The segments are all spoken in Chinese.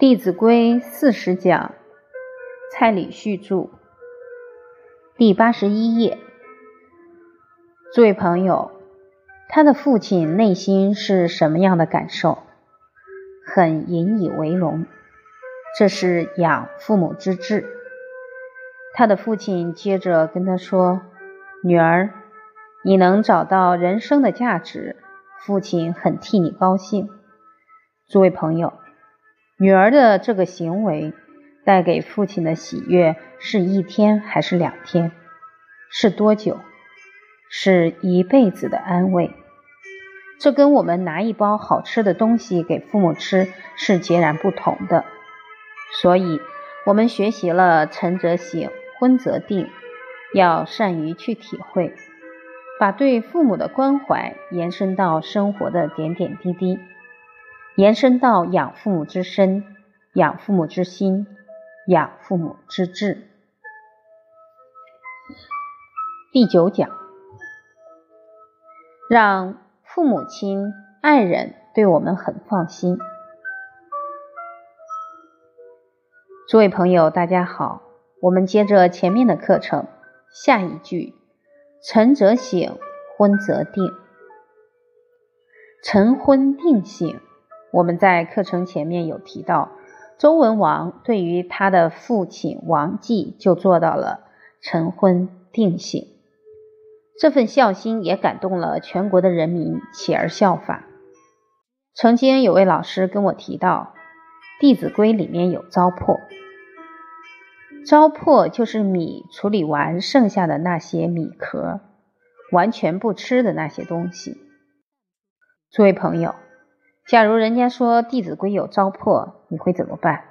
弟子规四十讲，蔡礼旭著，第八十一页。诸位朋友，他的父亲内心是什么样的感受？很引以为荣，这是养父母之志。他的父亲接着跟他说：“女儿，你能找到人生的价值，父亲很替你高兴。”诸位朋友。女儿的这个行为带给父亲的喜悦是一天还是两天？是多久？是一辈子的安慰。这跟我们拿一包好吃的东西给父母吃是截然不同的。所以，我们学习了“晨则省，昏则定”，要善于去体会，把对父母的关怀延伸到生活的点点滴滴。延伸到养父母之身、养父母之心、养父母之志。第九讲，让父母亲、爱人对我们很放心。诸位朋友，大家好，我们接着前面的课程，下一句：晨则省，昏则定。晨昏定省。我们在课程前面有提到，周文王对于他的父亲王继就做到了晨昏定省，这份孝心也感动了全国的人民，起而效法。曾经有位老师跟我提到，《弟子规》里面有糟粕，糟粕就是米处理完剩下的那些米壳，完全不吃的那些东西。诸位朋友。假如人家说《弟子规》有糟粕，你会怎么办？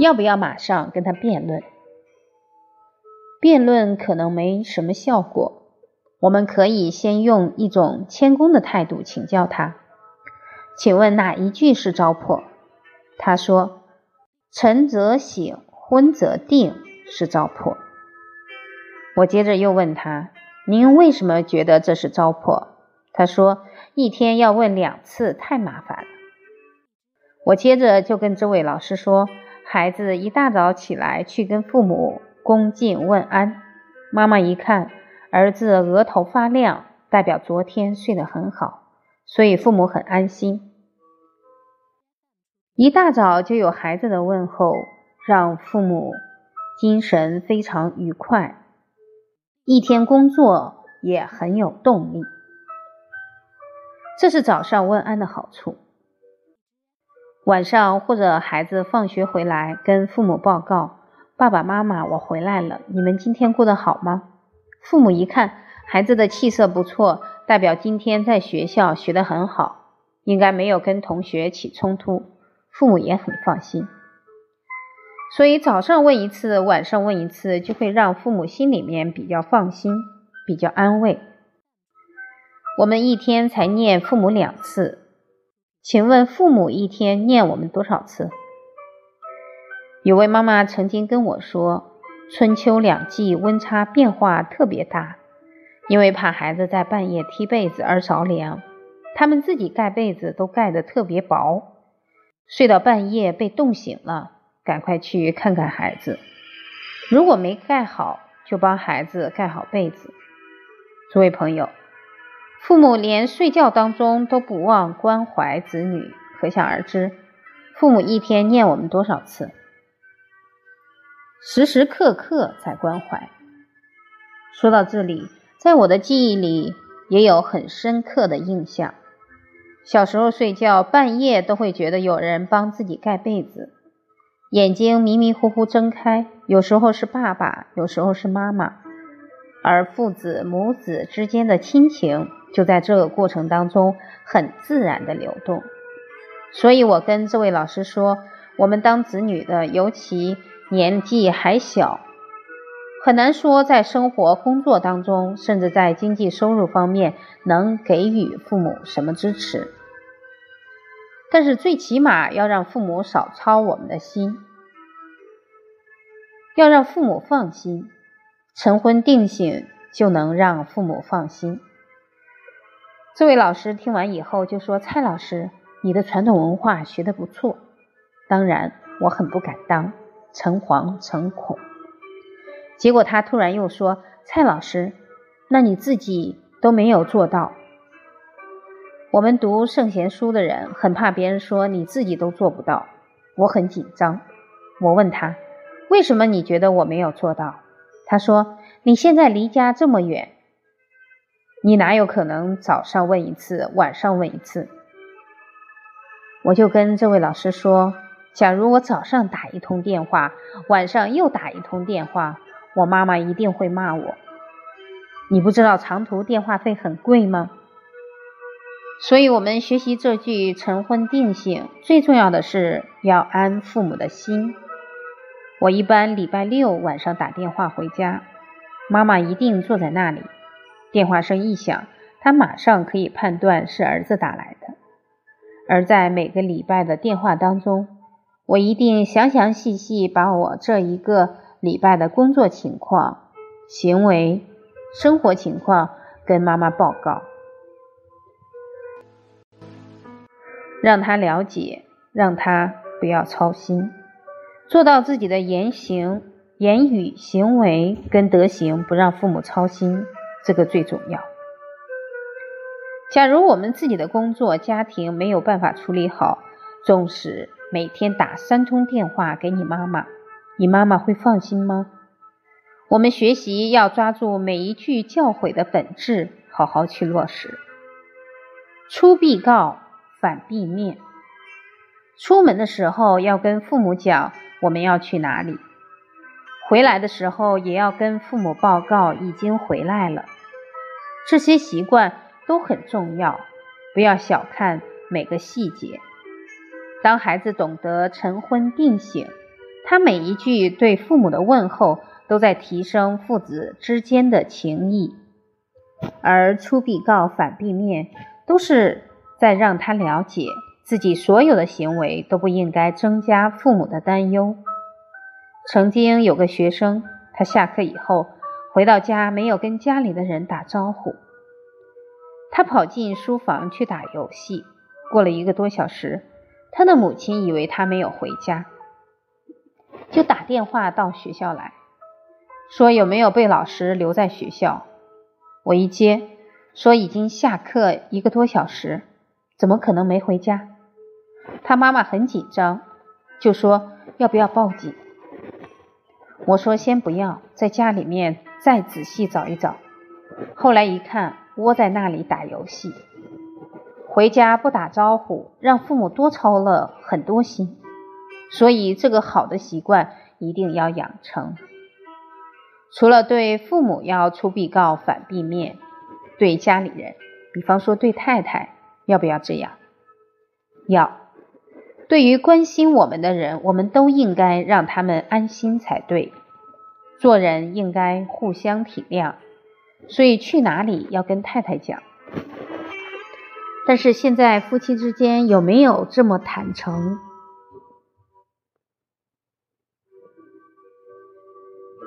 要不要马上跟他辩论？辩论可能没什么效果，我们可以先用一种谦恭的态度请教他。请问哪一句是糟粕？他说：“晨则省，昏则定，是糟粕。”我接着又问他：“您为什么觉得这是糟粕？”他说。一天要问两次太麻烦了。我接着就跟这位老师说：“孩子一大早起来去跟父母恭敬问安，妈妈一看儿子额头发亮，代表昨天睡得很好，所以父母很安心。一大早就有孩子的问候，让父母精神非常愉快，一天工作也很有动力。”这是早上问安的好处。晚上或者孩子放学回来，跟父母报告：“爸爸妈妈，我回来了，你们今天过得好吗？”父母一看孩子的气色不错，代表今天在学校学得很好，应该没有跟同学起冲突，父母也很放心。所以早上问一次，晚上问一次，就会让父母心里面比较放心，比较安慰。我们一天才念父母两次，请问父母一天念我们多少次？有位妈妈曾经跟我说，春秋两季温差变化特别大，因为怕孩子在半夜踢被子而着凉，他们自己盖被子都盖得特别薄，睡到半夜被冻醒了，赶快去看看孩子，如果没盖好，就帮孩子盖好被子。诸位朋友。父母连睡觉当中都不忘关怀子女，可想而知，父母一天念我们多少次，时时刻刻在关怀。说到这里，在我的记忆里也有很深刻的印象。小时候睡觉，半夜都会觉得有人帮自己盖被子，眼睛迷迷糊糊睁开，有时候是爸爸，有时候是妈妈，而父子母子之间的亲情。就在这个过程当中，很自然的流动。所以我跟这位老师说，我们当子女的，尤其年纪还小，很难说在生活、工作当中，甚至在经济收入方面能给予父母什么支持。但是最起码要让父母少操我们的心，要让父母放心，晨昏定省就能让父母放心。这位老师听完以后就说：“蔡老师，你的传统文化学得不错，当然我很不敢当，诚惶诚恐。结果他突然又说：“蔡老师，那你自己都没有做到。我们读圣贤书的人很怕别人说你自己都做不到。”我很紧张。我问他：“为什么你觉得我没有做到？”他说：“你现在离家这么远，你哪有可能早上问一次，晚上问一次？”我就跟这位老师说：“假如我早上打一通电话，晚上又打一通电话。”我妈妈一定会骂我。你不知道长途电话费很贵吗？所以，我们学习这句晨昏定省，最重要的是要安父母的心。我一般礼拜六晚上打电话回家，妈妈一定坐在那里。电话声一响，他马上可以判断是儿子打来的。而在每个礼拜的电话当中，我一定详详细细把我这一个。礼拜的工作情况、行为、生活情况跟妈妈报告，让他了解，让他不要操心，做到自己的言行、言语、行为跟德行不让父母操心，这个最重要。假如我们自己的工作、家庭没有办法处理好，纵使每天打三通电话给你妈妈。你妈妈会放心吗？我们学习要抓住每一句教诲的本质，好好去落实。出必告，反必面。出门的时候要跟父母讲我们要去哪里，回来的时候也要跟父母报告已经回来了。这些习惯都很重要，不要小看每个细节。当孩子懂得晨昏定省。他每一句对父母的问候，都在提升父子之间的情谊，而出必告，反必面，都是在让他了解自己所有的行为都不应该增加父母的担忧。曾经有个学生，他下课以后回到家，没有跟家里的人打招呼，他跑进书房去打游戏。过了一个多小时，他的母亲以为他没有回家。就打电话到学校来说有没有被老师留在学校？我一接说已经下课一个多小时，怎么可能没回家？他妈妈很紧张，就说要不要报警？我说先不要，在家里面再仔细找一找。后来一看，窝在那里打游戏，回家不打招呼，让父母多操了很多心。所以，这个好的习惯一定要养成。除了对父母要出必告，反必面，对家里人，比方说对太太，要不要这样？要。对于关心我们的人，我们都应该让他们安心才对。做人应该互相体谅，所以去哪里要跟太太讲。但是现在夫妻之间有没有这么坦诚？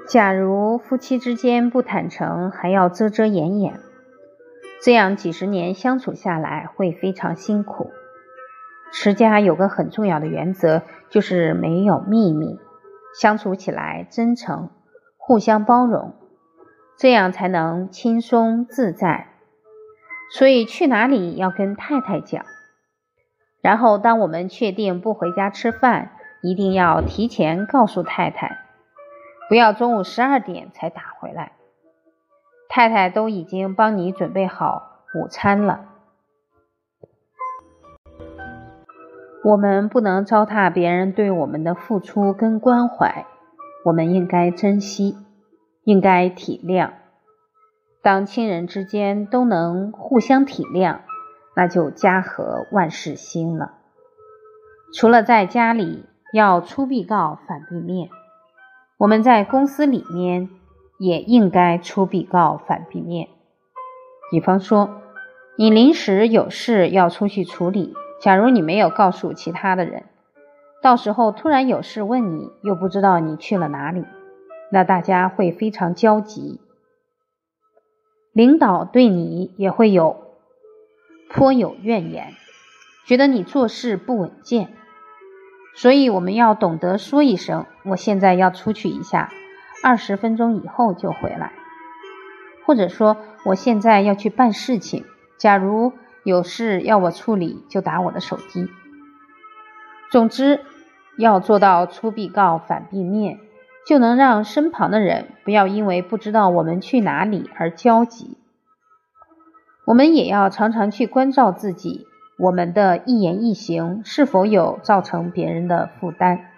假如夫妻之间不坦诚，还要遮遮掩掩，这样几十年相处下来会非常辛苦。持家有个很重要的原则，就是没有秘密，相处起来真诚，互相包容，这样才能轻松自在。所以去哪里要跟太太讲，然后当我们确定不回家吃饭，一定要提前告诉太太。不要中午十二点才打回来，太太都已经帮你准备好午餐了。我们不能糟蹋别人对我们的付出跟关怀，我们应该珍惜，应该体谅。当亲人之间都能互相体谅，那就家和万事兴了。除了在家里要出必告，反必面。我们在公司里面也应该出必告，反必面。比方说，你临时有事要出去处理，假如你没有告诉其他的人，到时候突然有事问你，又不知道你去了哪里，那大家会非常焦急。领导对你也会有颇有怨言，觉得你做事不稳健。所以我们要懂得说一声：“我现在要出去一下，二十分钟以后就回来。”或者说：“我现在要去办事情，假如有事要我处理，就打我的手机。”总之，要做到出必告，反必面，就能让身旁的人不要因为不知道我们去哪里而焦急。我们也要常常去关照自己，我们的一言一行是否有造成别人的负担。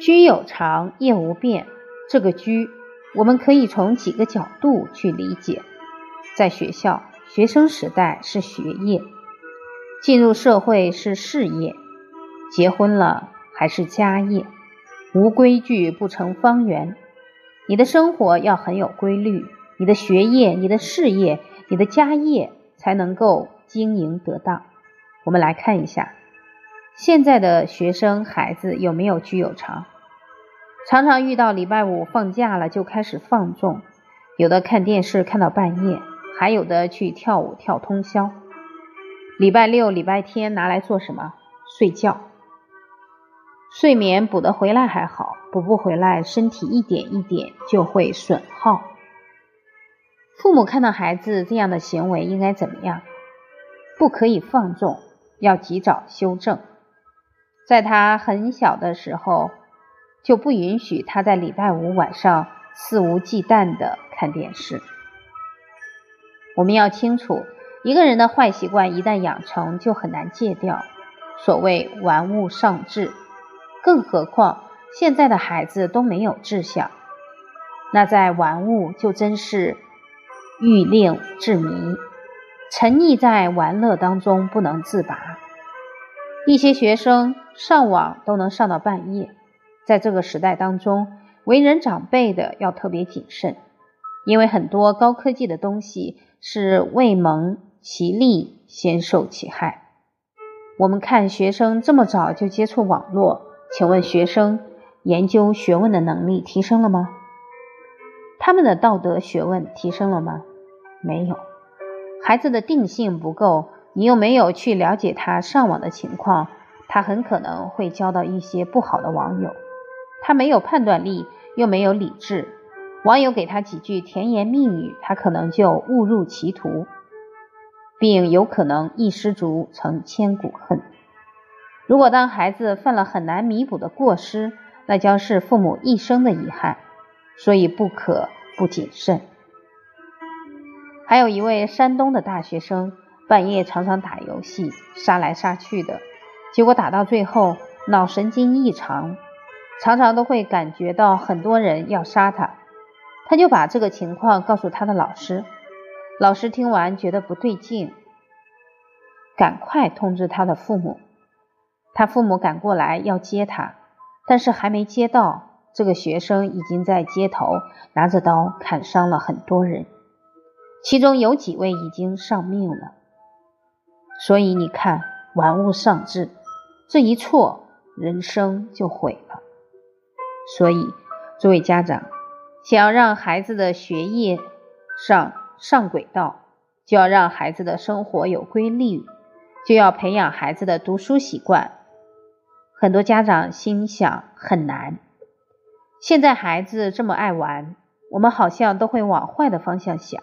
居有常，业无变。这个居，我们可以从几个角度去理解。在学校，学生时代是学业；进入社会是事业；结婚了还是家业。无规矩不成方圆。你的生活要很有规律。你的学业、你的事业、你的家业才能够经营得当。我们来看一下，现在的学生孩子有没有居有常？常常遇到礼拜五放假了就开始放纵，有的看电视看到半夜，还有的去跳舞跳通宵。礼拜六、礼拜天拿来做什么？睡觉。睡眠补得回来还好，补不回来，身体一点一点就会损耗。父母看到孩子这样的行为应该怎么样？不可以放纵，要及早修正。在他很小的时候，就不允许他在礼拜五晚上肆无忌惮的看电视。我们要清楚，一个人的坏习惯一旦养成，就很难戒掉。所谓玩物丧志，更何况现在的孩子都没有志向，那在玩物就真是。欲令至迷，沉溺在玩乐当中不能自拔。一些学生上网都能上到半夜，在这个时代当中，为人长辈的要特别谨慎，因为很多高科技的东西是未蒙其利先受其害。我们看学生这么早就接触网络，请问学生研究学问的能力提升了吗？他们的道德学问提升了吗？没有。孩子的定性不够，你又没有去了解他上网的情况，他很可能会交到一些不好的网友。他没有判断力，又没有理智，网友给他几句甜言蜜语，他可能就误入歧途，并有可能一失足成千古恨。如果当孩子犯了很难弥补的过失，那将是父母一生的遗憾。所以不可不谨慎。还有一位山东的大学生，半夜常常打游戏，杀来杀去的，结果打到最后脑神经异常，常常都会感觉到很多人要杀他。他就把这个情况告诉他的老师，老师听完觉得不对劲，赶快通知他的父母。他父母赶过来要接他，但是还没接到。这个学生已经在街头拿着刀砍伤了很多人，其中有几位已经丧命了。所以你看，玩物丧志，这一错，人生就毁了。所以，作为家长，想要让孩子的学业上上轨道，就要让孩子的生活有规律，就要培养孩子的读书习惯。很多家长心想很难。现在孩子这么爱玩，我们好像都会往坏的方向想。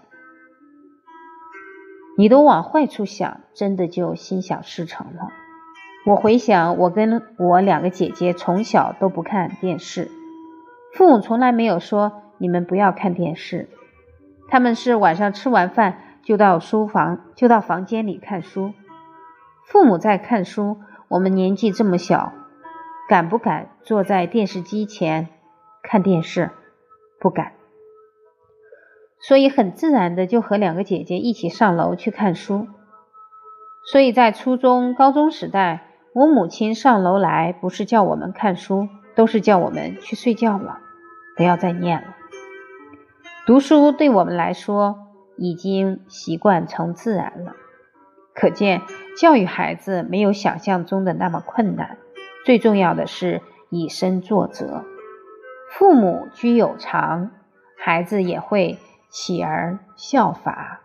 你都往坏处想，真的就心想事成了。我回想，我跟我两个姐姐从小都不看电视，父母从来没有说你们不要看电视，他们是晚上吃完饭就到书房，就到房间里看书。父母在看书，我们年纪这么小，敢不敢坐在电视机前？看电视不敢，所以很自然的就和两个姐姐一起上楼去看书。所以在初中、高中时代，我母亲上楼来不是叫我们看书，都是叫我们去睡觉了，不要再念了。读书对我们来说已经习惯成自然了。可见教育孩子没有想象中的那么困难，最重要的是以身作则。父母居有常，孩子也会起而效法。